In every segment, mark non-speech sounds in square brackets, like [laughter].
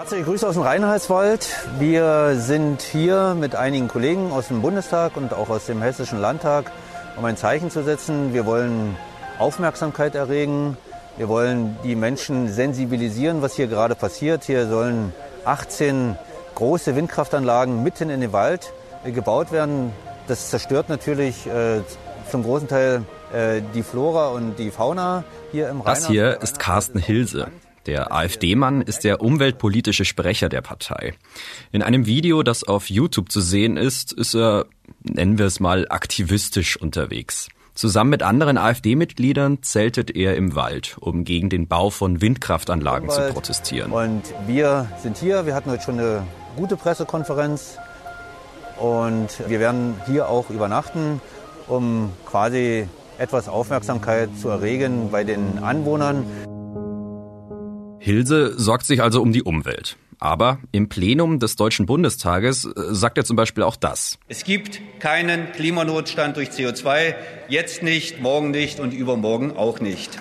Herzliche Grüße aus dem Rheinheitswald. Wir sind hier mit einigen Kollegen aus dem Bundestag und auch aus dem Hessischen Landtag, um ein Zeichen zu setzen. Wir wollen Aufmerksamkeit erregen. Wir wollen die Menschen sensibilisieren, was hier gerade passiert. Hier sollen 18 große Windkraftanlagen mitten in den Wald äh, gebaut werden. Das zerstört natürlich äh, zum großen Teil äh, die Flora und die Fauna hier im Rhein. Das hier ist Carsten Hilse. Der AfD-Mann ist der umweltpolitische Sprecher der Partei. In einem Video, das auf YouTube zu sehen ist, ist er, nennen wir es mal, aktivistisch unterwegs. Zusammen mit anderen AfD-Mitgliedern zeltet er im Wald, um gegen den Bau von Windkraftanlagen zu protestieren. Und wir sind hier, wir hatten heute schon eine gute Pressekonferenz und wir werden hier auch übernachten, um quasi etwas Aufmerksamkeit zu erregen bei den Anwohnern. Hilse sorgt sich also um die Umwelt. Aber im Plenum des Deutschen Bundestages äh, sagt er zum Beispiel auch das. Es gibt keinen Klimanotstand durch CO2, jetzt nicht, morgen nicht und übermorgen auch nicht.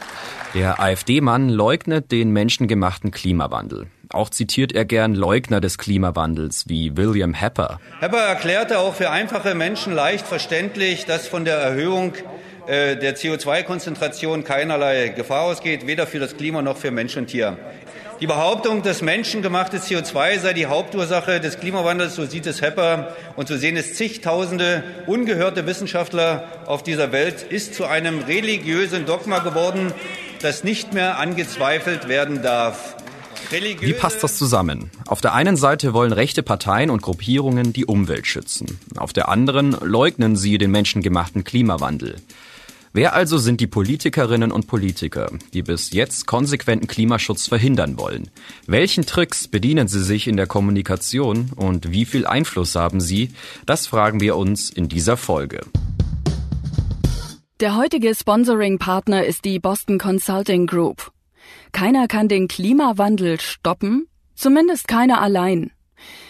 Der AfD-Mann leugnet den menschengemachten Klimawandel. Auch zitiert er gern Leugner des Klimawandels wie William Hepper. Hepper erklärte auch für einfache Menschen leicht verständlich, dass von der Erhöhung der CO2-Konzentration keinerlei Gefahr ausgeht, weder für das Klima noch für Mensch und Tier. Die Behauptung, dass menschengemachte CO2 sei die Hauptursache des Klimawandels, so sieht es Hepper und so sehen es zigtausende ungehörte Wissenschaftler auf dieser Welt, ist zu einem religiösen Dogma geworden, das nicht mehr angezweifelt werden darf. Religiöse Wie passt das zusammen? Auf der einen Seite wollen rechte Parteien und Gruppierungen die Umwelt schützen. Auf der anderen leugnen sie den menschengemachten Klimawandel. Wer also sind die Politikerinnen und Politiker, die bis jetzt konsequenten Klimaschutz verhindern wollen? Welchen Tricks bedienen sie sich in der Kommunikation und wie viel Einfluss haben sie? Das fragen wir uns in dieser Folge. Der heutige Sponsoring-Partner ist die Boston Consulting Group. Keiner kann den Klimawandel stoppen, zumindest keiner allein.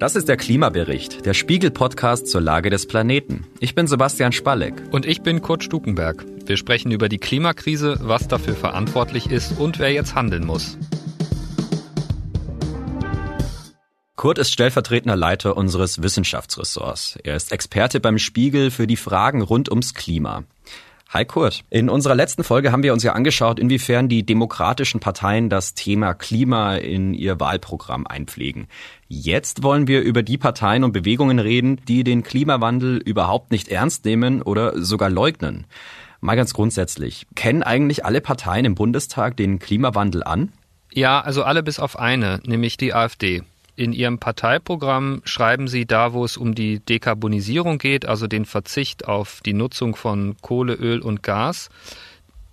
Das ist der Klimabericht, der Spiegel-Podcast zur Lage des Planeten. Ich bin Sebastian Spalleck. Und ich bin Kurt Stukenberg. Wir sprechen über die Klimakrise, was dafür verantwortlich ist und wer jetzt handeln muss. Kurt ist stellvertretender Leiter unseres Wissenschaftsressorts. Er ist Experte beim Spiegel für die Fragen rund ums Klima. Hi Kurt. In unserer letzten Folge haben wir uns ja angeschaut, inwiefern die demokratischen Parteien das Thema Klima in ihr Wahlprogramm einpflegen. Jetzt wollen wir über die Parteien und Bewegungen reden, die den Klimawandel überhaupt nicht ernst nehmen oder sogar leugnen. Mal ganz grundsätzlich, kennen eigentlich alle Parteien im Bundestag den Klimawandel an? Ja, also alle bis auf eine, nämlich die AfD. In Ihrem Parteiprogramm schreiben Sie da, wo es um die Dekarbonisierung geht, also den Verzicht auf die Nutzung von Kohle, Öl und Gas,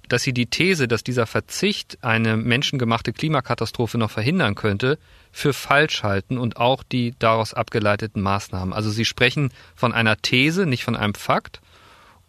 dass Sie die These, dass dieser Verzicht eine menschengemachte Klimakatastrophe noch verhindern könnte, für falsch halten und auch die daraus abgeleiteten Maßnahmen. Also Sie sprechen von einer These, nicht von einem Fakt.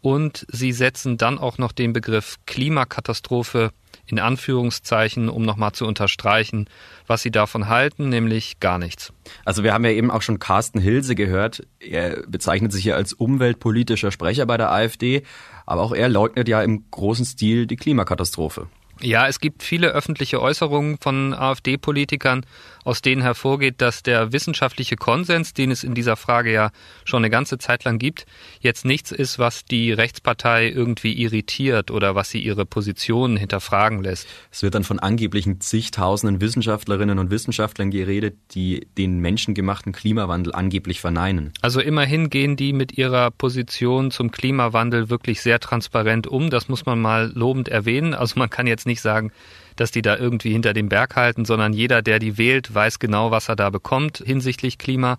Und Sie setzen dann auch noch den Begriff Klimakatastrophe in Anführungszeichen, um nochmal zu unterstreichen, was sie davon halten, nämlich gar nichts. Also wir haben ja eben auch schon Carsten Hilse gehört. Er bezeichnet sich ja als umweltpolitischer Sprecher bei der AfD, aber auch er leugnet ja im großen Stil die Klimakatastrophe. Ja, es gibt viele öffentliche Äußerungen von AfD-Politikern, aus denen hervorgeht, dass der wissenschaftliche Konsens, den es in dieser Frage ja schon eine ganze Zeit lang gibt, jetzt nichts ist, was die Rechtspartei irgendwie irritiert oder was sie ihre Positionen hinterfragen lässt. Es wird dann von angeblichen zigtausenden Wissenschaftlerinnen und Wissenschaftlern geredet, die den menschengemachten Klimawandel angeblich verneinen. Also immerhin gehen die mit ihrer Position zum Klimawandel wirklich sehr transparent um. Das muss man mal lobend erwähnen. Also man kann jetzt nicht sagen, dass die da irgendwie hinter dem Berg halten, sondern jeder, der die wählt, weiß genau, was er da bekommt hinsichtlich Klima.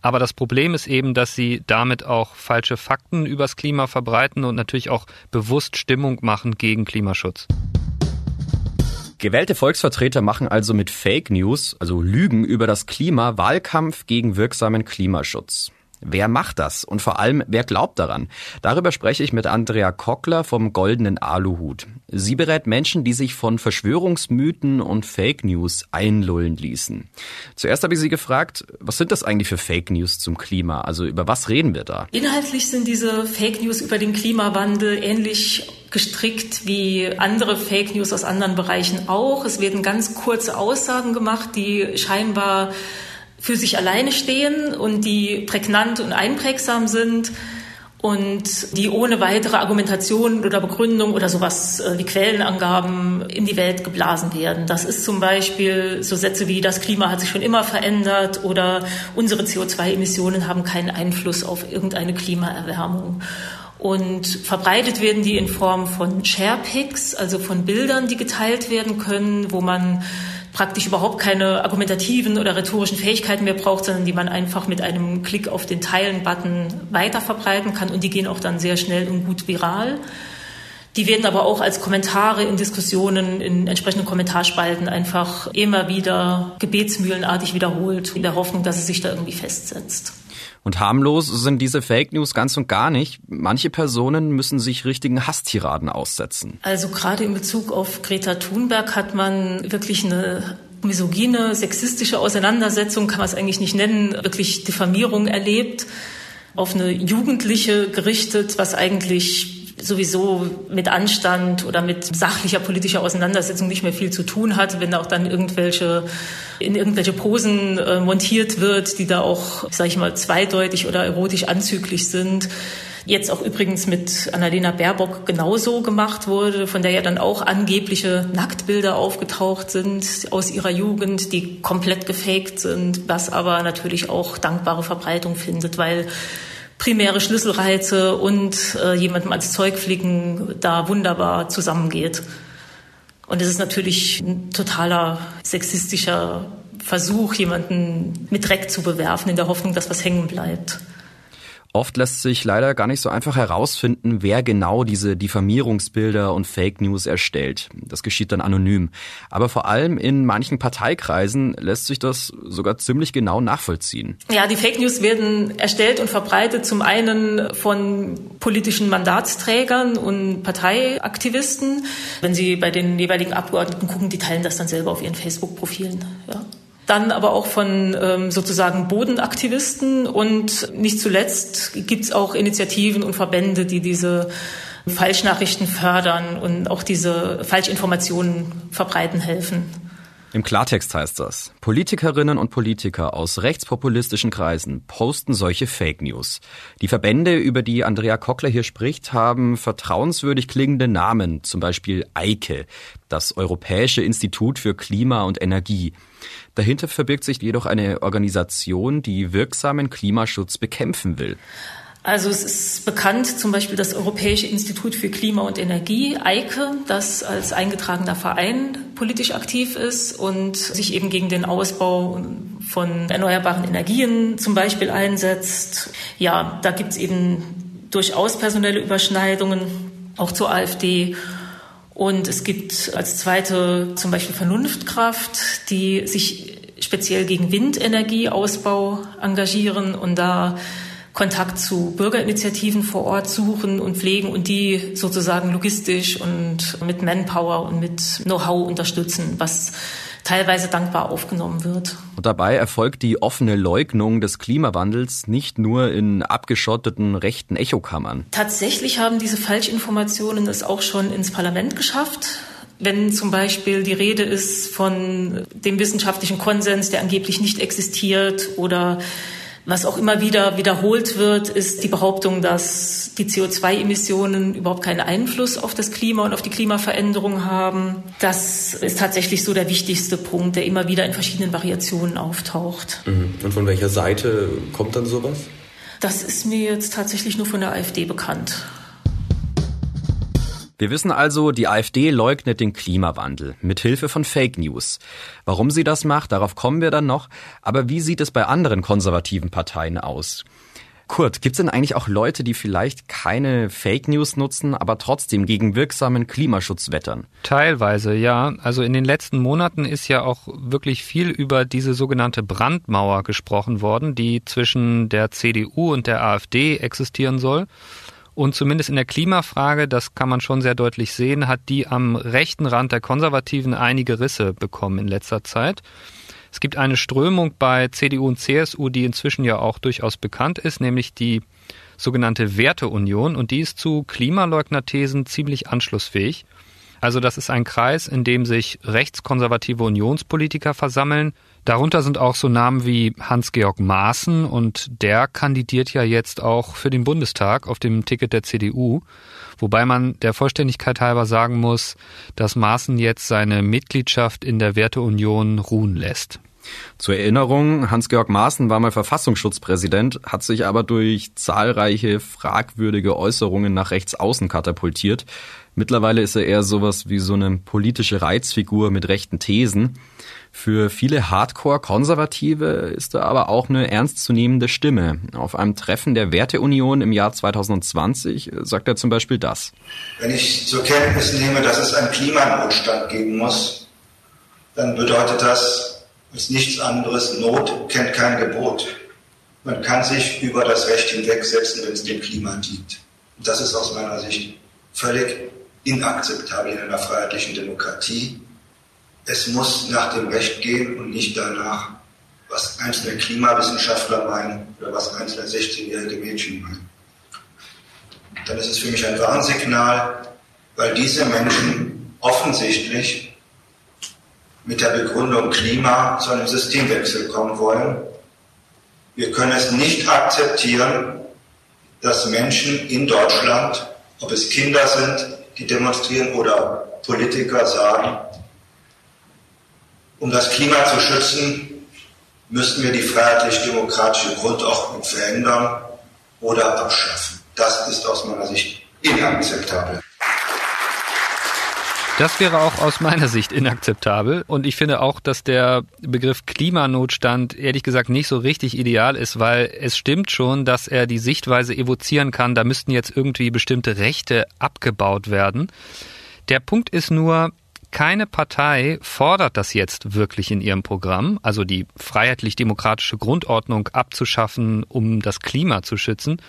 Aber das Problem ist eben, dass sie damit auch falsche Fakten übers Klima verbreiten und natürlich auch bewusst Stimmung machen gegen Klimaschutz. Gewählte Volksvertreter machen also mit Fake News, also Lügen über das Klima, Wahlkampf gegen wirksamen Klimaschutz. Wer macht das? Und vor allem, wer glaubt daran? Darüber spreche ich mit Andrea Kockler vom Goldenen Aluhut. Sie berät Menschen, die sich von Verschwörungsmythen und Fake News einlullen ließen. Zuerst habe ich sie gefragt, was sind das eigentlich für Fake News zum Klima? Also über was reden wir da? Inhaltlich sind diese Fake News über den Klimawandel ähnlich gestrickt wie andere Fake News aus anderen Bereichen auch. Es werden ganz kurze Aussagen gemacht, die scheinbar für sich alleine stehen und die prägnant und einprägsam sind und die ohne weitere Argumentation oder Begründung oder sowas äh, wie Quellenangaben in die Welt geblasen werden. Das ist zum Beispiel so Sätze wie das Klima hat sich schon immer verändert oder unsere CO2-Emissionen haben keinen Einfluss auf irgendeine Klimaerwärmung. Und verbreitet werden die in Form von Sharepics, also von Bildern, die geteilt werden können, wo man praktisch überhaupt keine argumentativen oder rhetorischen Fähigkeiten mehr braucht, sondern die man einfach mit einem Klick auf den Teilen-Button weiter verbreiten kann und die gehen auch dann sehr schnell und gut viral. Die werden aber auch als Kommentare in Diskussionen, in entsprechenden Kommentarspalten einfach immer wieder gebetsmühlenartig wiederholt, in der Hoffnung, dass es sich da irgendwie festsetzt. Und harmlos sind diese Fake News ganz und gar nicht. Manche Personen müssen sich richtigen Hasstiraden aussetzen. Also gerade in Bezug auf Greta Thunberg hat man wirklich eine misogyne, sexistische Auseinandersetzung, kann man es eigentlich nicht nennen, wirklich Diffamierung erlebt, auf eine Jugendliche gerichtet, was eigentlich sowieso mit Anstand oder mit sachlicher politischer Auseinandersetzung nicht mehr viel zu tun hat, wenn auch dann irgendwelche in irgendwelche Posen äh, montiert wird, die da auch, sage ich mal, zweideutig oder erotisch anzüglich sind. Jetzt auch übrigens mit Annalena Baerbock genauso gemacht wurde, von der ja dann auch angebliche Nacktbilder aufgetaucht sind aus ihrer Jugend, die komplett gefaked sind, was aber natürlich auch dankbare Verbreitung findet, weil primäre Schlüsselreize und äh, jemandem als Zeug fliegen da wunderbar zusammengeht. Und es ist natürlich ein totaler sexistischer Versuch, jemanden mit Dreck zu bewerfen, in der Hoffnung, dass was hängen bleibt. Oft lässt sich leider gar nicht so einfach herausfinden, wer genau diese Diffamierungsbilder und Fake News erstellt. Das geschieht dann anonym. Aber vor allem in manchen Parteikreisen lässt sich das sogar ziemlich genau nachvollziehen. Ja, die Fake News werden erstellt und verbreitet zum einen von politischen Mandatsträgern und Parteiaktivisten. Wenn Sie bei den jeweiligen Abgeordneten gucken, die teilen das dann selber auf ihren Facebook-Profilen. Ja dann aber auch von ähm, sozusagen Bodenaktivisten und nicht zuletzt gibt es auch Initiativen und Verbände, die diese Falschnachrichten fördern und auch diese Falschinformationen verbreiten helfen. Im Klartext heißt das, Politikerinnen und Politiker aus rechtspopulistischen Kreisen posten solche Fake News. Die Verbände, über die Andrea Kockler hier spricht, haben vertrauenswürdig klingende Namen, zum Beispiel EIKE, das Europäische Institut für Klima und Energie. Dahinter verbirgt sich jedoch eine Organisation, die wirksamen Klimaschutz bekämpfen will. Also es ist bekannt zum Beispiel das Europäische Institut für Klima und Energie, EIKE, das als eingetragener Verein politisch aktiv ist und sich eben gegen den Ausbau von erneuerbaren Energien zum Beispiel einsetzt. Ja, da gibt es eben durchaus personelle Überschneidungen, auch zur AfD. Und es gibt als zweite zum Beispiel Vernunftkraft, die sich speziell gegen Windenergieausbau engagieren und da Kontakt zu Bürgerinitiativen vor Ort suchen und pflegen und die sozusagen logistisch und mit Manpower und mit Know-how unterstützen, was teilweise dankbar aufgenommen wird. Und dabei erfolgt die offene Leugnung des Klimawandels nicht nur in abgeschotteten rechten Echokammern. Tatsächlich haben diese Falschinformationen es auch schon ins Parlament geschafft Wenn zum Beispiel die Rede ist von dem wissenschaftlichen Konsens, der angeblich nicht existiert oder was auch immer wieder wiederholt wird, ist die Behauptung, dass die CO2-Emissionen überhaupt keinen Einfluss auf das Klima und auf die Klimaveränderung haben. Das ist tatsächlich so der wichtigste Punkt, der immer wieder in verschiedenen Variationen auftaucht. Mhm. Und von welcher Seite kommt dann sowas? Das ist mir jetzt tatsächlich nur von der AfD bekannt. Wir wissen also, die AfD leugnet den Klimawandel mit Hilfe von Fake News. Warum sie das macht, darauf kommen wir dann noch. Aber wie sieht es bei anderen konservativen Parteien aus? Kurt, gibt es denn eigentlich auch Leute, die vielleicht keine Fake News nutzen, aber trotzdem gegen wirksamen Klimaschutz wettern? Teilweise, ja. Also in den letzten Monaten ist ja auch wirklich viel über diese sogenannte Brandmauer gesprochen worden, die zwischen der CDU und der AfD existieren soll. Und zumindest in der Klimafrage, das kann man schon sehr deutlich sehen, hat die am rechten Rand der Konservativen einige Risse bekommen in letzter Zeit. Es gibt eine Strömung bei CDU und CSU, die inzwischen ja auch durchaus bekannt ist, nämlich die sogenannte Werteunion und die ist zu Klimaleugnerthesen ziemlich anschlussfähig. Also das ist ein Kreis, in dem sich rechtskonservative Unionspolitiker versammeln, Darunter sind auch so Namen wie Hans-Georg Maaßen und der kandidiert ja jetzt auch für den Bundestag auf dem Ticket der CDU. Wobei man der Vollständigkeit halber sagen muss, dass Maaßen jetzt seine Mitgliedschaft in der Werteunion ruhen lässt. Zur Erinnerung, Hans-Georg Maaßen war mal Verfassungsschutzpräsident, hat sich aber durch zahlreiche fragwürdige Äußerungen nach rechts außen katapultiert. Mittlerweile ist er eher sowas wie so eine politische Reizfigur mit rechten Thesen. Für viele Hardcore-Konservative ist er aber auch eine ernstzunehmende Stimme. Auf einem Treffen der Werteunion im Jahr 2020 sagt er zum Beispiel das. Wenn ich zur Kenntnis nehme, dass es einen Klimanotstand geben muss, dann bedeutet das als nichts anderes, Not kennt kein Gebot. Man kann sich über das Recht hinwegsetzen, wenn es dem Klima dient. Das ist aus meiner Sicht völlig inakzeptabel in einer freiheitlichen Demokratie es muss nach dem Recht gehen und nicht danach, was einzelne Klimawissenschaftler meinen oder was einzelne 16-jährige Mädchen meinen. Dann ist es für mich ein Warnsignal, weil diese Menschen offensichtlich mit der Begründung Klima zu einem Systemwechsel kommen wollen. Wir können es nicht akzeptieren, dass Menschen in Deutschland, ob es Kinder sind, die demonstrieren oder Politiker sagen, um das Klima zu schützen, müssten wir die freiheitlich-demokratische Grundordnung verändern oder abschaffen. Das ist aus meiner Sicht inakzeptabel. Das wäre auch aus meiner Sicht inakzeptabel. Und ich finde auch, dass der Begriff Klimanotstand ehrlich gesagt nicht so richtig ideal ist, weil es stimmt schon, dass er die Sichtweise evozieren kann, da müssten jetzt irgendwie bestimmte Rechte abgebaut werden. Der Punkt ist nur, keine Partei fordert das jetzt wirklich in ihrem Programm, also die freiheitlich-demokratische Grundordnung abzuschaffen, um das Klima zu schützen.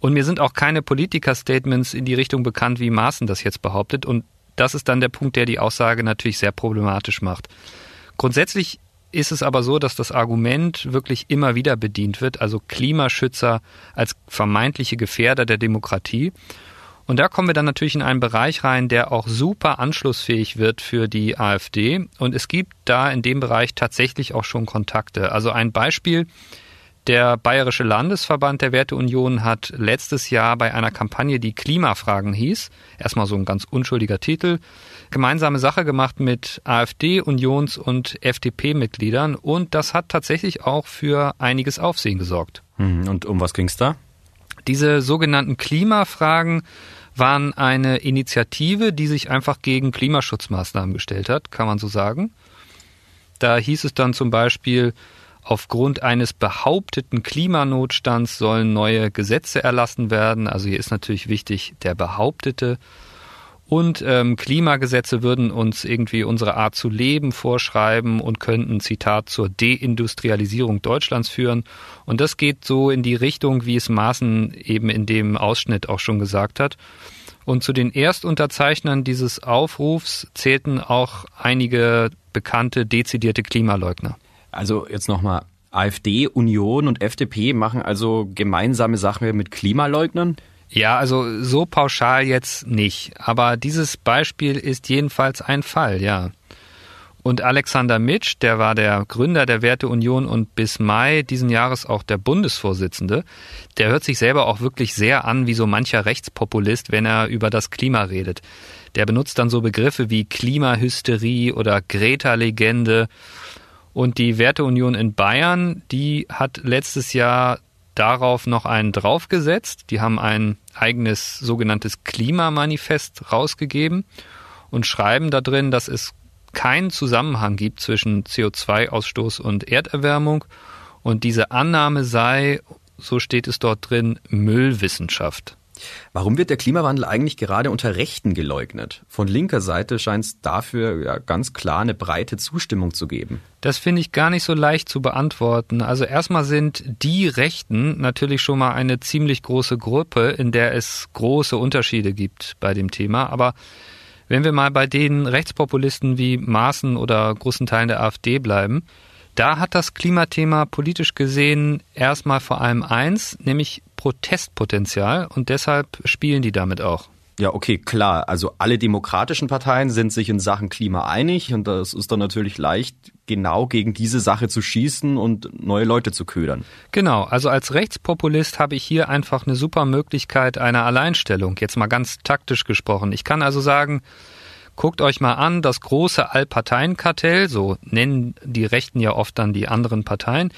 Und mir sind auch keine Politiker-Statements in die Richtung bekannt, wie Maaßen das jetzt behauptet. Und das ist dann der Punkt, der die Aussage natürlich sehr problematisch macht. Grundsätzlich ist es aber so, dass das Argument wirklich immer wieder bedient wird, also Klimaschützer als vermeintliche Gefährder der Demokratie. Und da kommen wir dann natürlich in einen Bereich rein, der auch super anschlussfähig wird für die AfD. Und es gibt da in dem Bereich tatsächlich auch schon Kontakte. Also ein Beispiel. Der Bayerische Landesverband der Werteunion hat letztes Jahr bei einer Kampagne, die Klimafragen hieß, erstmal so ein ganz unschuldiger Titel, gemeinsame Sache gemacht mit AfD, Unions- und FDP-Mitgliedern und das hat tatsächlich auch für einiges Aufsehen gesorgt. Hm, und um was ging's da? Diese sogenannten Klimafragen waren eine Initiative, die sich einfach gegen Klimaschutzmaßnahmen gestellt hat, kann man so sagen. Da hieß es dann zum Beispiel, aufgrund eines behaupteten Klimanotstands sollen neue Gesetze erlassen werden. Also hier ist natürlich wichtig der behauptete und ähm, Klimagesetze würden uns irgendwie unsere Art zu leben vorschreiben und könnten, Zitat, zur Deindustrialisierung Deutschlands führen. Und das geht so in die Richtung, wie es Maaßen eben in dem Ausschnitt auch schon gesagt hat. Und zu den Erstunterzeichnern dieses Aufrufs zählten auch einige bekannte dezidierte Klimaleugner. Also jetzt nochmal, AfD, Union und FDP machen also gemeinsame Sache mit Klimaleugnern? Ja, also so pauschal jetzt nicht. Aber dieses Beispiel ist jedenfalls ein Fall, ja. Und Alexander Mitsch, der war der Gründer der Werteunion und bis Mai diesen Jahres auch der Bundesvorsitzende, der hört sich selber auch wirklich sehr an wie so mancher Rechtspopulist, wenn er über das Klima redet. Der benutzt dann so Begriffe wie Klimahysterie oder Greta-Legende. Und die Werteunion in Bayern, die hat letztes Jahr darauf noch einen draufgesetzt. Die haben ein eigenes sogenanntes Klimamanifest rausgegeben und schreiben da drin, dass es keinen Zusammenhang gibt zwischen CO2-Ausstoß und Erderwärmung und diese Annahme sei, so steht es dort drin, Müllwissenschaft. Warum wird der Klimawandel eigentlich gerade unter Rechten geleugnet? Von linker Seite scheint es dafür ja ganz klar eine breite Zustimmung zu geben. Das finde ich gar nicht so leicht zu beantworten. Also erstmal sind die Rechten natürlich schon mal eine ziemlich große Gruppe, in der es große Unterschiede gibt bei dem Thema. Aber wenn wir mal bei den Rechtspopulisten wie Maaßen oder großen Teilen der AfD bleiben, da hat das Klimathema politisch gesehen erstmal vor allem eins, nämlich Protestpotenzial und deshalb spielen die damit auch. Ja, okay, klar. Also alle demokratischen Parteien sind sich in Sachen Klima einig und das ist dann natürlich leicht, genau gegen diese Sache zu schießen und neue Leute zu ködern. Genau, also als Rechtspopulist habe ich hier einfach eine super Möglichkeit einer Alleinstellung, jetzt mal ganz taktisch gesprochen. Ich kann also sagen, Guckt euch mal an, das große Allparteienkartell, so nennen die Rechten ja oft dann die anderen Parteien,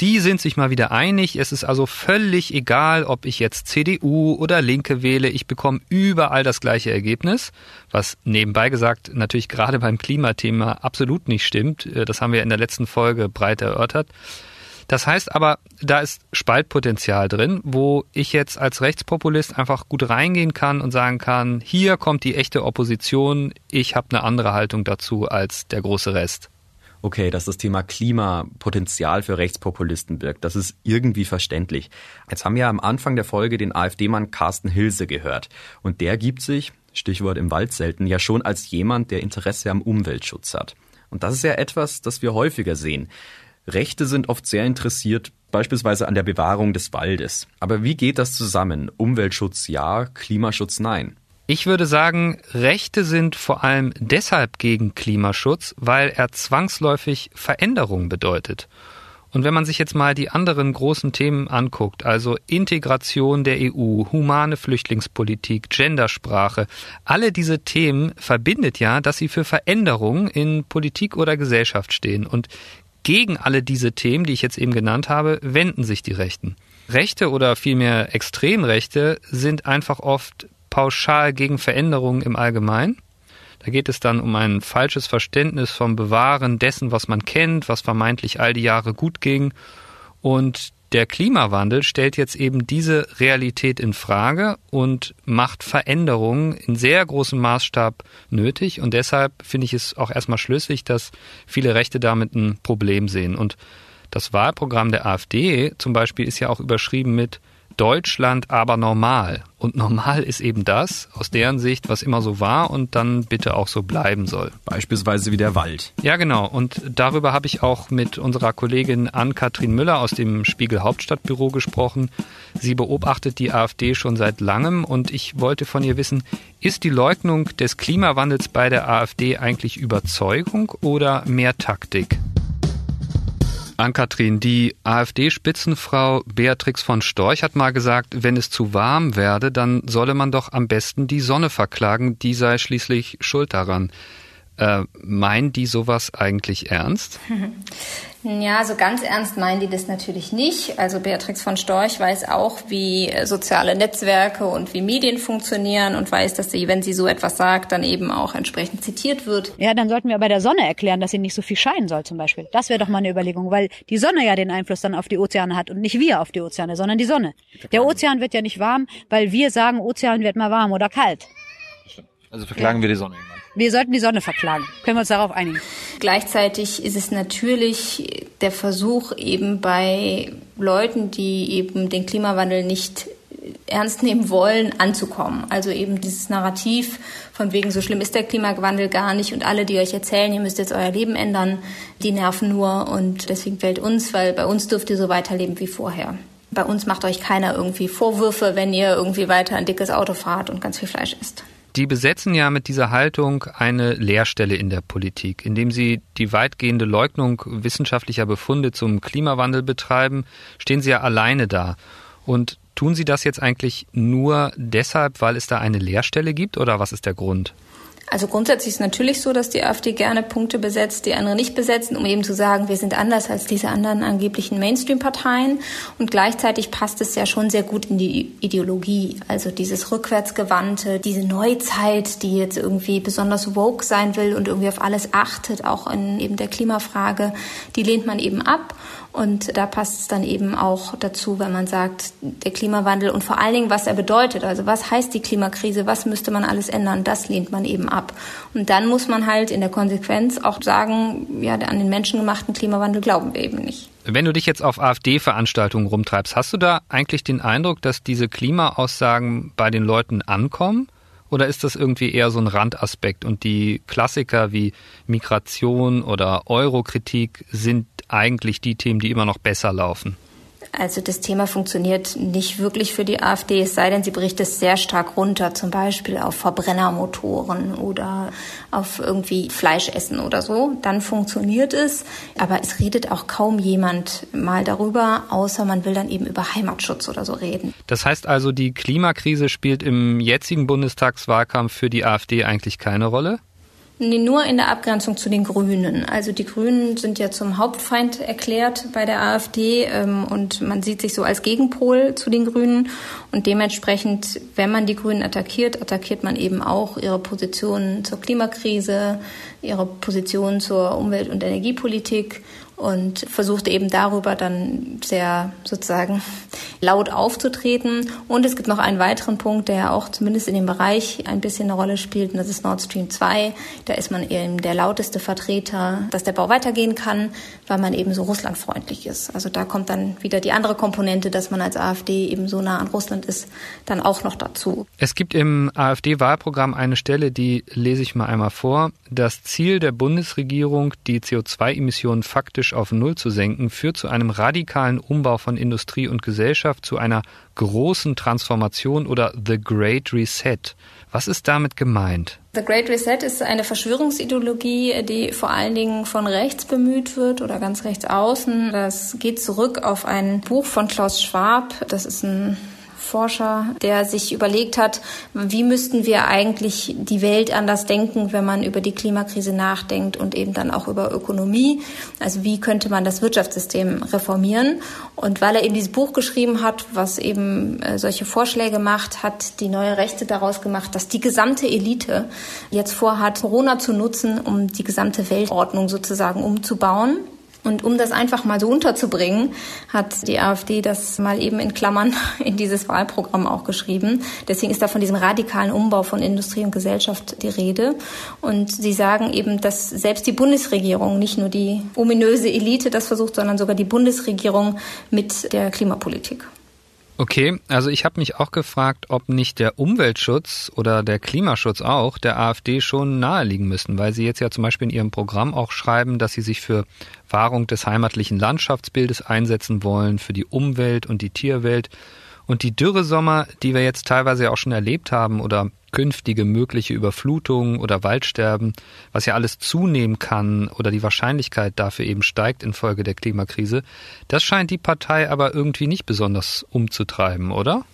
die sind sich mal wieder einig. Es ist also völlig egal, ob ich jetzt CDU oder Linke wähle. Ich bekomme überall das gleiche Ergebnis, was nebenbei gesagt natürlich [laughs] gerade beim Klimathema absolut nicht stimmt. Das haben wir in der letzten Folge breit erörtert. Das heißt aber, da ist Spaltpotenzial drin, wo ich jetzt als Rechtspopulist einfach gut reingehen kann und sagen kann, hier kommt die echte Opposition, ich habe eine andere Haltung dazu als der große Rest. Okay, dass das Thema Klimapotenzial für Rechtspopulisten birgt, das ist irgendwie verständlich. Jetzt haben wir am Anfang der Folge den AfD-Mann Carsten Hilse gehört. Und der gibt sich, Stichwort im Wald selten, ja schon als jemand, der Interesse am Umweltschutz hat. Und das ist ja etwas, das wir häufiger sehen. Rechte sind oft sehr interessiert, beispielsweise an der Bewahrung des Waldes. Aber wie geht das zusammen? Umweltschutz ja, Klimaschutz nein. Ich würde sagen, Rechte sind vor allem deshalb gegen Klimaschutz, weil er zwangsläufig Veränderung bedeutet. Und wenn man sich jetzt mal die anderen großen Themen anguckt, also Integration der EU, humane Flüchtlingspolitik, Gendersprache, alle diese Themen verbindet ja, dass sie für Veränderung in Politik oder Gesellschaft stehen. Und gegen alle diese Themen, die ich jetzt eben genannt habe, wenden sich die Rechten. Rechte oder vielmehr Extremrechte sind einfach oft pauschal gegen Veränderungen im Allgemeinen. Da geht es dann um ein falsches Verständnis vom Bewahren dessen, was man kennt, was vermeintlich all die Jahre gut ging. Und der Klimawandel stellt jetzt eben diese Realität in Frage und macht Veränderungen in sehr großem Maßstab nötig. Und deshalb finde ich es auch erstmal schlüssig, dass viele Rechte damit ein Problem sehen. Und das Wahlprogramm der AfD zum Beispiel ist ja auch überschrieben mit Deutschland aber normal. Und normal ist eben das, aus deren Sicht, was immer so war und dann bitte auch so bleiben soll. Beispielsweise wie der Wald. Ja, genau. Und darüber habe ich auch mit unserer Kollegin Ann-Kathrin Müller aus dem Spiegel Hauptstadtbüro gesprochen. Sie beobachtet die AfD schon seit langem und ich wollte von ihr wissen, ist die Leugnung des Klimawandels bei der AfD eigentlich Überzeugung oder mehr Taktik? Ann-Kathrin, die AfD-Spitzenfrau Beatrix von Storch hat mal gesagt, wenn es zu warm werde, dann solle man doch am besten die Sonne verklagen, die sei schließlich schuld daran. Äh, meinen die sowas eigentlich ernst? [laughs] Ja, so ganz ernst meinen die das natürlich nicht. Also Beatrix von Storch weiß auch, wie äh, soziale Netzwerke und wie Medien funktionieren und weiß, dass sie, wenn sie so etwas sagt, dann eben auch entsprechend zitiert wird. Ja, dann sollten wir bei der Sonne erklären, dass sie nicht so viel scheinen soll zum Beispiel. Das wäre doch mal eine Überlegung, weil die Sonne ja den Einfluss dann auf die Ozeane hat und nicht wir auf die Ozeane, sondern die Sonne. Der Ozean wird ja nicht warm, weil wir sagen, Ozean wird mal warm oder kalt. Also verklagen ja. wir die Sonne. Wir sollten die Sonne verklagen. Können wir uns darauf einigen? Gleichzeitig ist es natürlich der Versuch eben bei Leuten, die eben den Klimawandel nicht ernst nehmen wollen, anzukommen. Also eben dieses Narrativ von wegen, so schlimm ist der Klimawandel gar nicht und alle, die euch erzählen, ihr müsst jetzt euer Leben ändern, die nerven nur und deswegen fällt uns, weil bei uns dürft ihr so weiterleben wie vorher. Bei uns macht euch keiner irgendwie Vorwürfe, wenn ihr irgendwie weiter ein dickes Auto fahrt und ganz viel Fleisch isst. Die besetzen ja mit dieser Haltung eine Leerstelle in der Politik, indem sie die weitgehende Leugnung wissenschaftlicher Befunde zum Klimawandel betreiben, stehen sie ja alleine da. Und tun sie das jetzt eigentlich nur deshalb, weil es da eine Leerstelle gibt oder was ist der Grund? Also grundsätzlich ist natürlich so, dass die AfD gerne Punkte besetzt, die andere nicht besetzen, um eben zu sagen, wir sind anders als diese anderen angeblichen Mainstream-Parteien. Und gleichzeitig passt es ja schon sehr gut in die Ideologie. Also dieses rückwärtsgewandte, diese Neuzeit, die jetzt irgendwie besonders woke sein will und irgendwie auf alles achtet, auch in eben der Klimafrage, die lehnt man eben ab. Und da passt es dann eben auch dazu, wenn man sagt, der Klimawandel und vor allen Dingen, was er bedeutet. Also was heißt die Klimakrise? Was müsste man alles ändern? Das lehnt man eben ab. Und dann muss man halt in der Konsequenz auch sagen, ja, an den menschengemachten Klimawandel glauben wir eben nicht. Wenn du dich jetzt auf AfD-Veranstaltungen rumtreibst, hast du da eigentlich den Eindruck, dass diese Klimaaussagen bei den Leuten ankommen? Oder ist das irgendwie eher so ein Randaspekt und die Klassiker wie Migration oder Eurokritik sind eigentlich die Themen, die immer noch besser laufen? Also das Thema funktioniert nicht wirklich für die AfD, es sei denn, sie bricht es sehr stark runter, zum Beispiel auf Verbrennermotoren oder auf irgendwie Fleischessen oder so. Dann funktioniert es, aber es redet auch kaum jemand mal darüber, außer man will dann eben über Heimatschutz oder so reden. Das heißt also, die Klimakrise spielt im jetzigen Bundestagswahlkampf für die AfD eigentlich keine Rolle? Nee, nur in der Abgrenzung zu den Grünen. Also die Grünen sind ja zum Hauptfeind erklärt bei der AfD ähm, und man sieht sich so als Gegenpol zu den Grünen. Und dementsprechend, wenn man die Grünen attackiert, attackiert man eben auch ihre Positionen zur Klimakrise, ihre Positionen zur Umwelt- und Energiepolitik und versuchte eben darüber dann sehr sozusagen laut aufzutreten. Und es gibt noch einen weiteren Punkt, der auch zumindest in dem Bereich ein bisschen eine Rolle spielt, und das ist Nord Stream 2. Da ist man eben der lauteste Vertreter, dass der Bau weitergehen kann, weil man eben so russlandfreundlich ist. Also da kommt dann wieder die andere Komponente, dass man als AfD eben so nah an Russland ist, dann auch noch dazu. Es gibt im AfD-Wahlprogramm eine Stelle, die lese ich mal einmal vor. Das Ziel der Bundesregierung, die CO2-Emissionen faktisch auf Null zu senken, führt zu einem radikalen Umbau von Industrie und Gesellschaft, zu einer großen Transformation oder The Great Reset. Was ist damit gemeint? The Great Reset ist eine Verschwörungsideologie, die vor allen Dingen von rechts bemüht wird oder ganz rechts außen. Das geht zurück auf ein Buch von Klaus Schwab. Das ist ein Forscher, der sich überlegt hat, wie müssten wir eigentlich die Welt anders denken, wenn man über die Klimakrise nachdenkt und eben dann auch über Ökonomie. Also wie könnte man das Wirtschaftssystem reformieren? Und weil er eben dieses Buch geschrieben hat, was eben äh, solche Vorschläge macht, hat die neue Rechte daraus gemacht, dass die gesamte Elite jetzt vorhat, Corona zu nutzen, um die gesamte Weltordnung sozusagen umzubauen. Und um das einfach mal so unterzubringen, hat die AfD das mal eben in Klammern [laughs] in dieses Wahlprogramm auch geschrieben. Deswegen ist da von diesem radikalen Umbau von Industrie und Gesellschaft die Rede. Und sie sagen eben, dass selbst die Bundesregierung, nicht nur die ominöse Elite das versucht, sondern sogar die Bundesregierung mit der Klimapolitik. Okay, also ich habe mich auch gefragt, ob nicht der Umweltschutz oder der Klimaschutz auch der AfD schon naheliegen müssen, weil sie jetzt ja zum Beispiel in ihrem Programm auch schreiben, dass sie sich für Wahrung des heimatlichen Landschaftsbildes einsetzen wollen, für die Umwelt und die Tierwelt. Und die Dürresommer, die wir jetzt teilweise auch schon erlebt haben oder künftige mögliche Überflutungen oder Waldsterben, was ja alles zunehmen kann oder die Wahrscheinlichkeit dafür eben steigt infolge der Klimakrise, das scheint die Partei aber irgendwie nicht besonders umzutreiben, oder?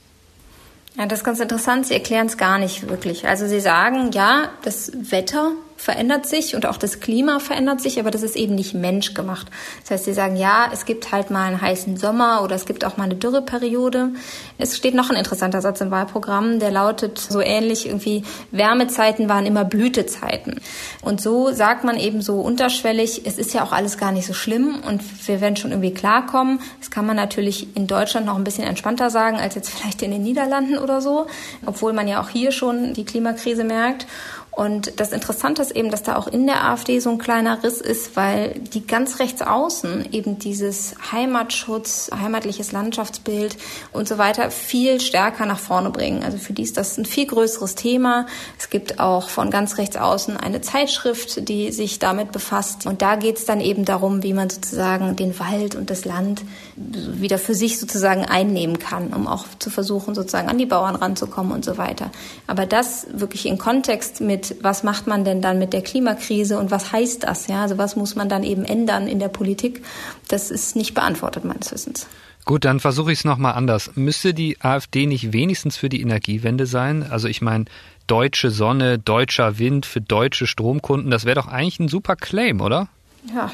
Ja, das ist ganz interessant. Sie erklären es gar nicht wirklich. Also Sie sagen, ja, das Wetter verändert sich und auch das Klima verändert sich, aber das ist eben nicht menschgemacht. Das heißt, sie sagen, ja, es gibt halt mal einen heißen Sommer oder es gibt auch mal eine Dürreperiode. Es steht noch ein interessanter Satz im Wahlprogramm, der lautet so ähnlich irgendwie, Wärmezeiten waren immer Blütezeiten. Und so sagt man eben so unterschwellig, es ist ja auch alles gar nicht so schlimm und wir werden schon irgendwie klarkommen. Das kann man natürlich in Deutschland noch ein bisschen entspannter sagen als jetzt vielleicht in den Niederlanden oder so, obwohl man ja auch hier schon die Klimakrise merkt. Und das Interessante ist eben, dass da auch in der AfD so ein kleiner Riss ist, weil die ganz rechts außen eben dieses Heimatschutz, heimatliches Landschaftsbild und so weiter viel stärker nach vorne bringen. Also für die ist das ein viel größeres Thema. Es gibt auch von ganz rechts außen eine Zeitschrift, die sich damit befasst. Und da geht es dann eben darum, wie man sozusagen den Wald und das Land wieder für sich sozusagen einnehmen kann, um auch zu versuchen, sozusagen an die Bauern ranzukommen und so weiter. Aber das wirklich in Kontext mit mit, was macht man denn dann mit der Klimakrise und was heißt das? Ja, also was muss man dann eben ändern in der Politik? Das ist nicht beantwortet meines Wissens. Gut, dann versuche ich es nochmal anders. Müsste die AfD nicht wenigstens für die Energiewende sein? Also ich meine, deutsche Sonne, deutscher Wind für deutsche Stromkunden, das wäre doch eigentlich ein super Claim, oder? Ja,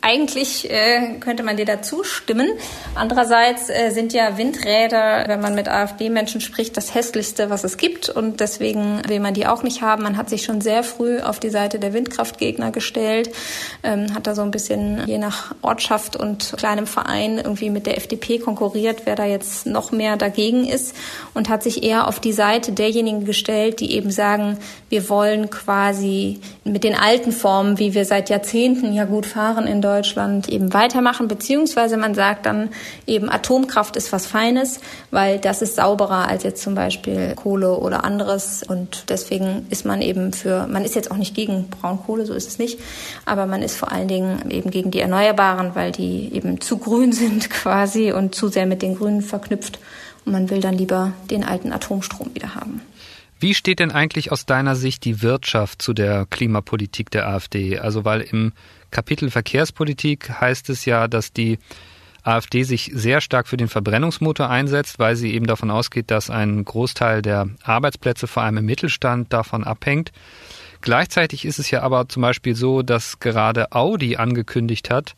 eigentlich äh, könnte man dir dazu stimmen. Andererseits äh, sind ja Windräder, wenn man mit AfD-Menschen spricht, das hässlichste, was es gibt. Und deswegen will man die auch nicht haben. Man hat sich schon sehr früh auf die Seite der Windkraftgegner gestellt, ähm, hat da so ein bisschen je nach Ortschaft und kleinem Verein irgendwie mit der FDP konkurriert, wer da jetzt noch mehr dagegen ist und hat sich eher auf die Seite derjenigen gestellt, die eben sagen, wir wollen quasi mit den alten Formen, wie wir seit Jahrzehnten ja gut fahren in Deutschland, eben weitermachen, beziehungsweise man sagt dann eben Atomkraft ist was Feines, weil das ist sauberer als jetzt zum Beispiel Kohle oder anderes. Und deswegen ist man eben für, man ist jetzt auch nicht gegen Braunkohle, so ist es nicht, aber man ist vor allen Dingen eben gegen die Erneuerbaren, weil die eben zu grün [laughs] sind quasi und zu sehr mit den Grünen verknüpft. Und man will dann lieber den alten Atomstrom wieder haben. Wie steht denn eigentlich aus deiner Sicht die Wirtschaft zu der Klimapolitik der AfD? Also weil im Kapitel Verkehrspolitik heißt es ja, dass die AfD sich sehr stark für den Verbrennungsmotor einsetzt, weil sie eben davon ausgeht, dass ein Großteil der Arbeitsplätze vor allem im Mittelstand davon abhängt. Gleichzeitig ist es ja aber zum Beispiel so, dass gerade Audi angekündigt hat,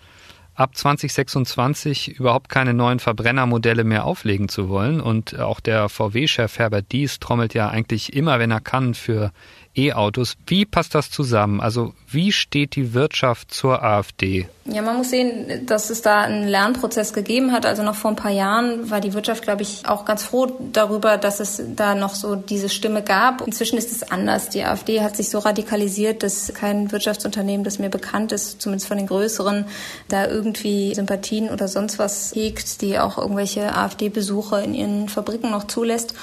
ab 2026 überhaupt keine neuen Verbrennermodelle mehr auflegen zu wollen. Und auch der VW-Chef Herbert Dies trommelt ja eigentlich immer, wenn er kann, für E-Autos. Wie passt das zusammen? Also wie steht die Wirtschaft zur AfD? Ja, man muss sehen, dass es da einen Lernprozess gegeben hat. Also noch vor ein paar Jahren war die Wirtschaft, glaube ich, auch ganz froh darüber, dass es da noch so diese Stimme gab. Inzwischen ist es anders. Die AfD hat sich so radikalisiert, dass kein Wirtschaftsunternehmen, das mir bekannt ist, zumindest von den größeren, da irgendwie Sympathien oder sonst was hegt, die auch irgendwelche AfD-Besuche in ihren Fabriken noch zulässt.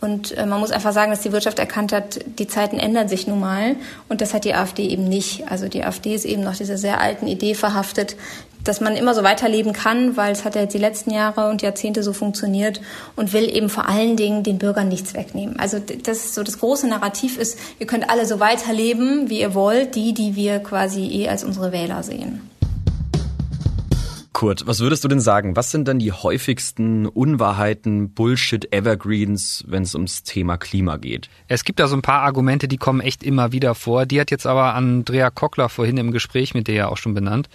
Und äh, man muss einfach sagen, dass die Wirtschaft erkannt hat, die Zeiten ändern sich nun mal. Und das hat die AfD eben nicht. Also die AfD ist eben noch dieser sehr alten Idee verhaftet, dass man immer so weiterleben kann, weil es hat ja jetzt die letzten Jahre und Jahrzehnte so funktioniert und will eben vor allen Dingen den Bürgern nichts wegnehmen. Also das ist so das große Narrativ ist, ihr könnt alle so weiterleben, wie ihr wollt, die, die wir quasi eh als unsere Wähler sehen. Kurt, was würdest du denn sagen? Was sind denn die häufigsten Unwahrheiten, Bullshit, Evergreens, wenn es ums Thema Klima geht? Es gibt da so ein paar Argumente, die kommen echt immer wieder vor. Die hat jetzt aber Andrea Kockler vorhin im Gespräch mit dir ja auch schon benannt.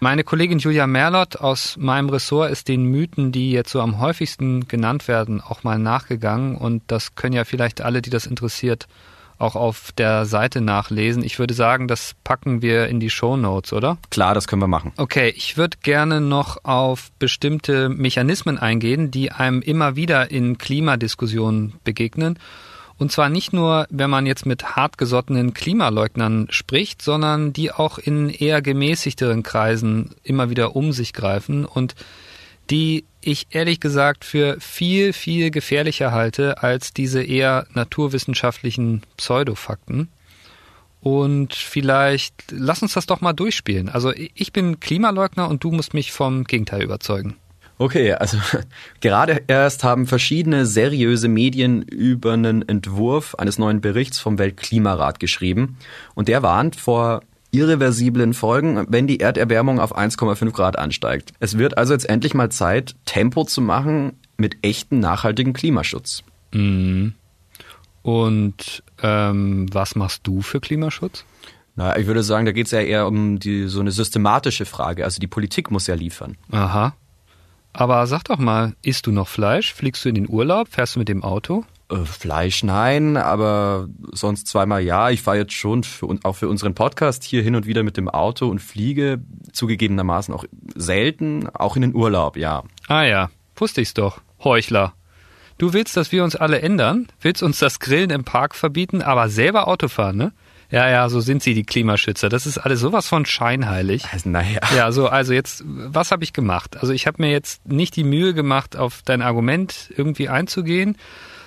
Meine Kollegin Julia Merlott aus meinem Ressort ist den Mythen, die jetzt so am häufigsten genannt werden, auch mal nachgegangen. Und das können ja vielleicht alle, die das interessiert, auch auf der Seite nachlesen. Ich würde sagen, das packen wir in die Show Notes, oder? Klar, das können wir machen. Okay, ich würde gerne noch auf bestimmte Mechanismen eingehen, die einem immer wieder in Klimadiskussionen begegnen. Und zwar nicht nur, wenn man jetzt mit hartgesottenen Klimaleugnern spricht, sondern die auch in eher gemäßigteren Kreisen immer wieder um sich greifen und die ich ehrlich gesagt für viel, viel gefährlicher halte als diese eher naturwissenschaftlichen Pseudofakten. Und vielleicht lass uns das doch mal durchspielen. Also ich bin Klimaleugner und du musst mich vom Gegenteil überzeugen. Okay, also [laughs] gerade erst haben verschiedene seriöse Medien über einen Entwurf eines neuen Berichts vom Weltklimarat geschrieben und der warnt vor irreversiblen Folgen, wenn die Erderwärmung auf 1,5 Grad ansteigt. Es wird also jetzt endlich mal Zeit, Tempo zu machen mit echten nachhaltigen Klimaschutz. Mhm. Und ähm, was machst du für Klimaschutz? Na, ich würde sagen, da geht es ja eher um die, so eine systematische Frage. Also die Politik muss ja liefern. Aha. Aber sag doch mal, isst du noch Fleisch? Fliegst du in den Urlaub? Fährst du mit dem Auto? Äh, Fleisch nein, aber sonst zweimal ja. Ich fahre jetzt schon für, auch für unseren Podcast hier hin und wieder mit dem Auto und fliege zugegebenermaßen auch selten, auch in den Urlaub, ja. Ah ja, wusste ich's doch. Heuchler. Du willst, dass wir uns alle ändern, willst uns das Grillen im Park verbieten, aber selber Auto fahren, ne? Ja, ja, so sind sie, die Klimaschützer. Das ist alles sowas von scheinheilig. Also, naja. Ja, so, also jetzt, was habe ich gemacht? Also ich habe mir jetzt nicht die Mühe gemacht, auf dein Argument irgendwie einzugehen,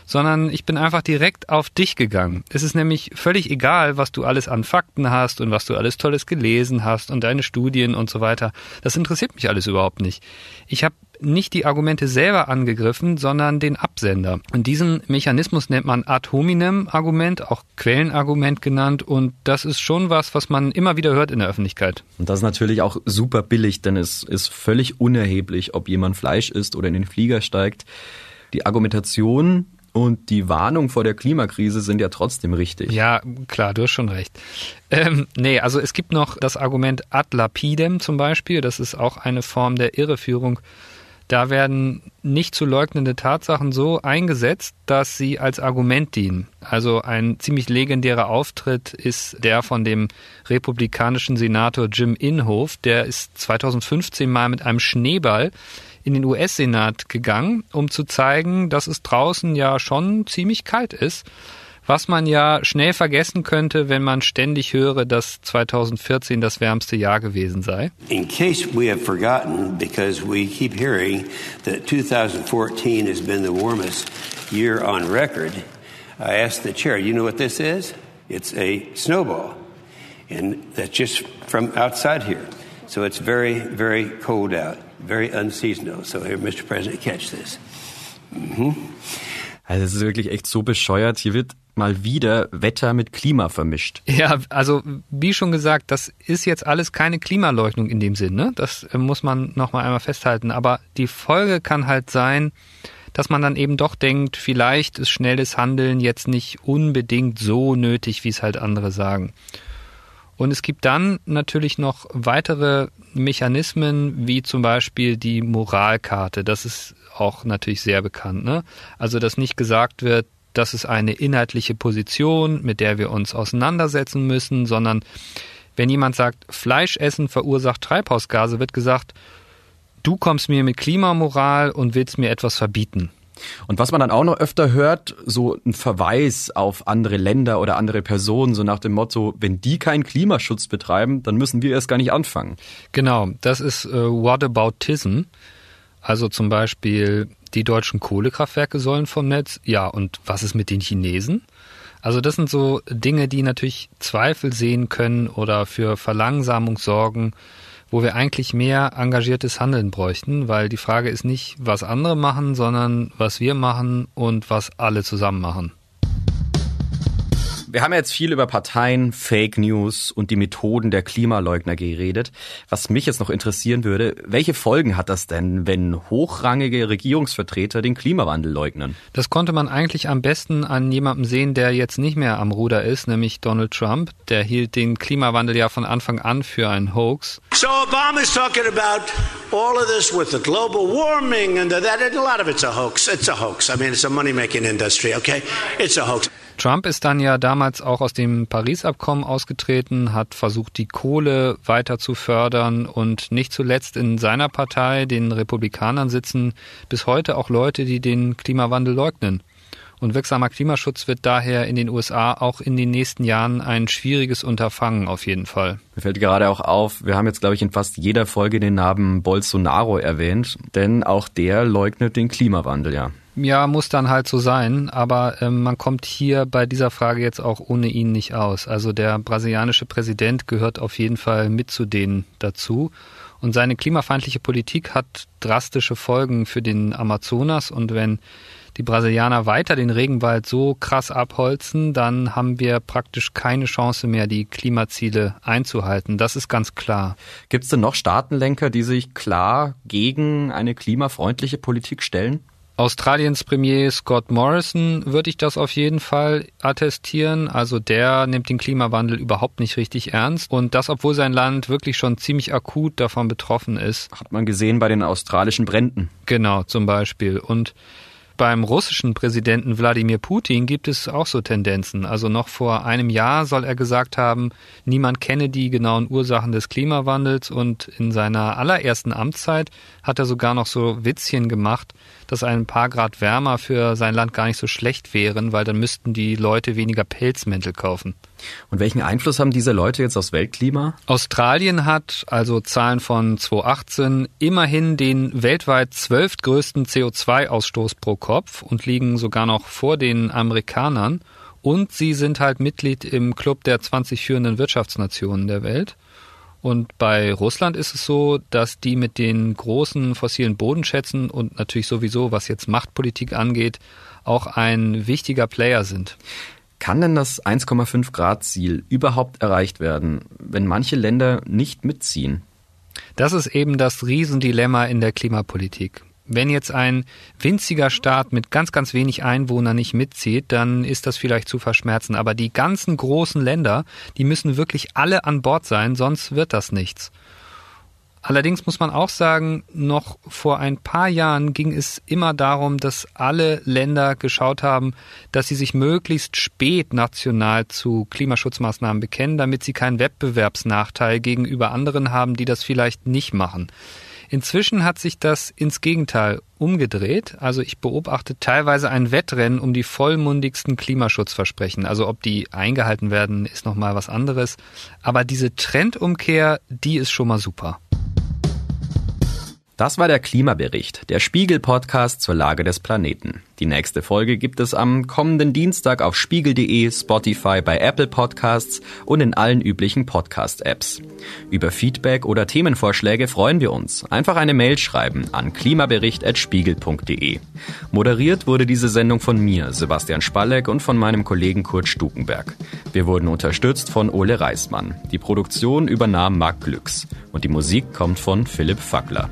sondern ich bin einfach direkt auf dich gegangen. Es ist nämlich völlig egal, was du alles an Fakten hast und was du alles Tolles gelesen hast und deine Studien und so weiter. Das interessiert mich alles überhaupt nicht. Ich habe nicht die Argumente selber angegriffen, sondern den Absender. Und diesen Mechanismus nennt man ad hominem Argument, auch Quellenargument genannt. Und das ist schon was, was man immer wieder hört in der Öffentlichkeit. Und das ist natürlich auch super billig, denn es ist völlig unerheblich, ob jemand Fleisch isst oder in den Flieger steigt. Die Argumentation und die Warnung vor der Klimakrise sind ja trotzdem richtig. Ja, klar, du hast schon recht. Ähm, nee, also es gibt noch das Argument ad lapidem zum Beispiel. Das ist auch eine Form der Irreführung. Da werden nicht zu leugnende Tatsachen so eingesetzt, dass sie als Argument dienen. Also ein ziemlich legendärer Auftritt ist der von dem republikanischen Senator Jim Inhofe. Der ist 2015 mal mit einem Schneeball in den US-Senat gegangen, um zu zeigen, dass es draußen ja schon ziemlich kalt ist. Was man ja schnell vergessen könnte, wenn man ständig höre, dass 2014 das wärmste Jahr gewesen sei. In case we have forgotten, because we keep hearing that 2014 has been the warmest year on record, I asked the chair, you know what this is? It's a snowball. And that's just from outside here. So it's very, very cold out very unseasonal. So here, Mr. President, catch this. Mhm. Also es ist wirklich echt so bescheuert. Hier wird mal wieder Wetter mit Klima vermischt. Ja, also wie schon gesagt, das ist jetzt alles keine Klimaleugnung in dem Sinn. Ne? Das äh, muss man nochmal einmal festhalten. Aber die Folge kann halt sein, dass man dann eben doch denkt, vielleicht ist schnelles Handeln jetzt nicht unbedingt so nötig, wie es halt andere sagen. Und es gibt dann natürlich noch weitere Mechanismen, wie zum Beispiel die Moralkarte. Das ist auch natürlich sehr bekannt. Ne? Also, dass nicht gesagt wird, das ist eine inhaltliche Position, mit der wir uns auseinandersetzen müssen, sondern wenn jemand sagt, Fleischessen verursacht Treibhausgase, wird gesagt, du kommst mir mit Klimamoral und willst mir etwas verbieten. Und was man dann auch noch öfter hört, so ein Verweis auf andere Länder oder andere Personen, so nach dem Motto, wenn die keinen Klimaschutz betreiben, dann müssen wir erst gar nicht anfangen. Genau, das ist äh, Whataboutism. Also zum Beispiel, die deutschen Kohlekraftwerke sollen vom Netz. Ja, und was ist mit den Chinesen? Also das sind so Dinge, die natürlich Zweifel sehen können oder für Verlangsamung sorgen wo wir eigentlich mehr engagiertes Handeln bräuchten, weil die Frage ist nicht, was andere machen, sondern was wir machen und was alle zusammen machen. Wir haben jetzt viel über Parteien, Fake News und die Methoden der Klimaleugner geredet. Was mich jetzt noch interessieren würde, welche Folgen hat das denn, wenn hochrangige Regierungsvertreter den Klimawandel leugnen? Das konnte man eigentlich am besten an jemandem sehen, der jetzt nicht mehr am Ruder ist, nämlich Donald Trump. Der hielt den Klimawandel ja von Anfang an für einen Hoax. So Obama's talking about all of this with the global warming and that, a lot of it's a hoax. It's a hoax. I mean, it's a money-making industry, okay? It's a hoax. Trump ist dann ja damals auch aus dem Paris-Abkommen ausgetreten, hat versucht, die Kohle weiter zu fördern und nicht zuletzt in seiner Partei, den Republikanern, sitzen bis heute auch Leute, die den Klimawandel leugnen. Und wirksamer Klimaschutz wird daher in den USA auch in den nächsten Jahren ein schwieriges Unterfangen auf jeden Fall. Mir fällt gerade auch auf, wir haben jetzt, glaube ich, in fast jeder Folge den Namen Bolsonaro erwähnt, denn auch der leugnet den Klimawandel, ja. Ja, muss dann halt so sein, aber ähm, man kommt hier bei dieser Frage jetzt auch ohne ihn nicht aus. Also der brasilianische Präsident gehört auf jeden Fall mit zu denen dazu. Und seine klimafeindliche Politik hat drastische Folgen für den Amazonas. Und wenn die Brasilianer weiter den Regenwald so krass abholzen, dann haben wir praktisch keine Chance mehr, die Klimaziele einzuhalten. Das ist ganz klar. Gibt es denn noch Staatenlenker, die sich klar gegen eine klimafreundliche Politik stellen? Australiens Premier Scott Morrison würde ich das auf jeden Fall attestieren. Also der nimmt den Klimawandel überhaupt nicht richtig ernst. Und das, obwohl sein Land wirklich schon ziemlich akut davon betroffen ist. Hat man gesehen bei den australischen Bränden. Genau, zum Beispiel. Und beim russischen Präsidenten Wladimir Putin gibt es auch so Tendenzen. Also noch vor einem Jahr soll er gesagt haben, niemand kenne die genauen Ursachen des Klimawandels und in seiner allerersten Amtszeit hat er sogar noch so Witzchen gemacht, dass ein paar Grad wärmer für sein Land gar nicht so schlecht wären, weil dann müssten die Leute weniger Pelzmäntel kaufen. Und welchen Einfluss haben diese Leute jetzt aufs Weltklima? Australien hat, also Zahlen von 2018, immerhin den weltweit zwölftgrößten CO2-Ausstoß pro Kopf und liegen sogar noch vor den Amerikanern. Und sie sind halt Mitglied im Club der 20 führenden Wirtschaftsnationen der Welt. Und bei Russland ist es so, dass die mit den großen fossilen Bodenschätzen und natürlich sowieso, was jetzt Machtpolitik angeht, auch ein wichtiger Player sind. Kann denn das 1,5 Grad Ziel überhaupt erreicht werden, wenn manche Länder nicht mitziehen? Das ist eben das Riesendilemma in der Klimapolitik. Wenn jetzt ein winziger Staat mit ganz, ganz wenig Einwohnern nicht mitzieht, dann ist das vielleicht zu verschmerzen. Aber die ganzen großen Länder, die müssen wirklich alle an Bord sein, sonst wird das nichts. Allerdings muss man auch sagen, noch vor ein paar Jahren ging es immer darum, dass alle Länder geschaut haben, dass sie sich möglichst spät national zu Klimaschutzmaßnahmen bekennen, damit sie keinen Wettbewerbsnachteil gegenüber anderen haben, die das vielleicht nicht machen. Inzwischen hat sich das ins Gegenteil umgedreht. Also ich beobachte teilweise ein Wettrennen um die vollmundigsten Klimaschutzversprechen. Also ob die eingehalten werden, ist nochmal was anderes. Aber diese Trendumkehr, die ist schon mal super. Das war der Klimabericht, der Spiegel-Podcast zur Lage des Planeten. Die nächste Folge gibt es am kommenden Dienstag auf spiegel.de, Spotify, bei Apple Podcasts und in allen üblichen Podcast-Apps. Über Feedback oder Themenvorschläge freuen wir uns. Einfach eine Mail schreiben an klimabericht.spiegel.de. Moderiert wurde diese Sendung von mir, Sebastian Spalleck, und von meinem Kollegen Kurt Stukenberg. Wir wurden unterstützt von Ole Reismann. Die Produktion übernahm Marc Glücks und die Musik kommt von Philipp Fackler.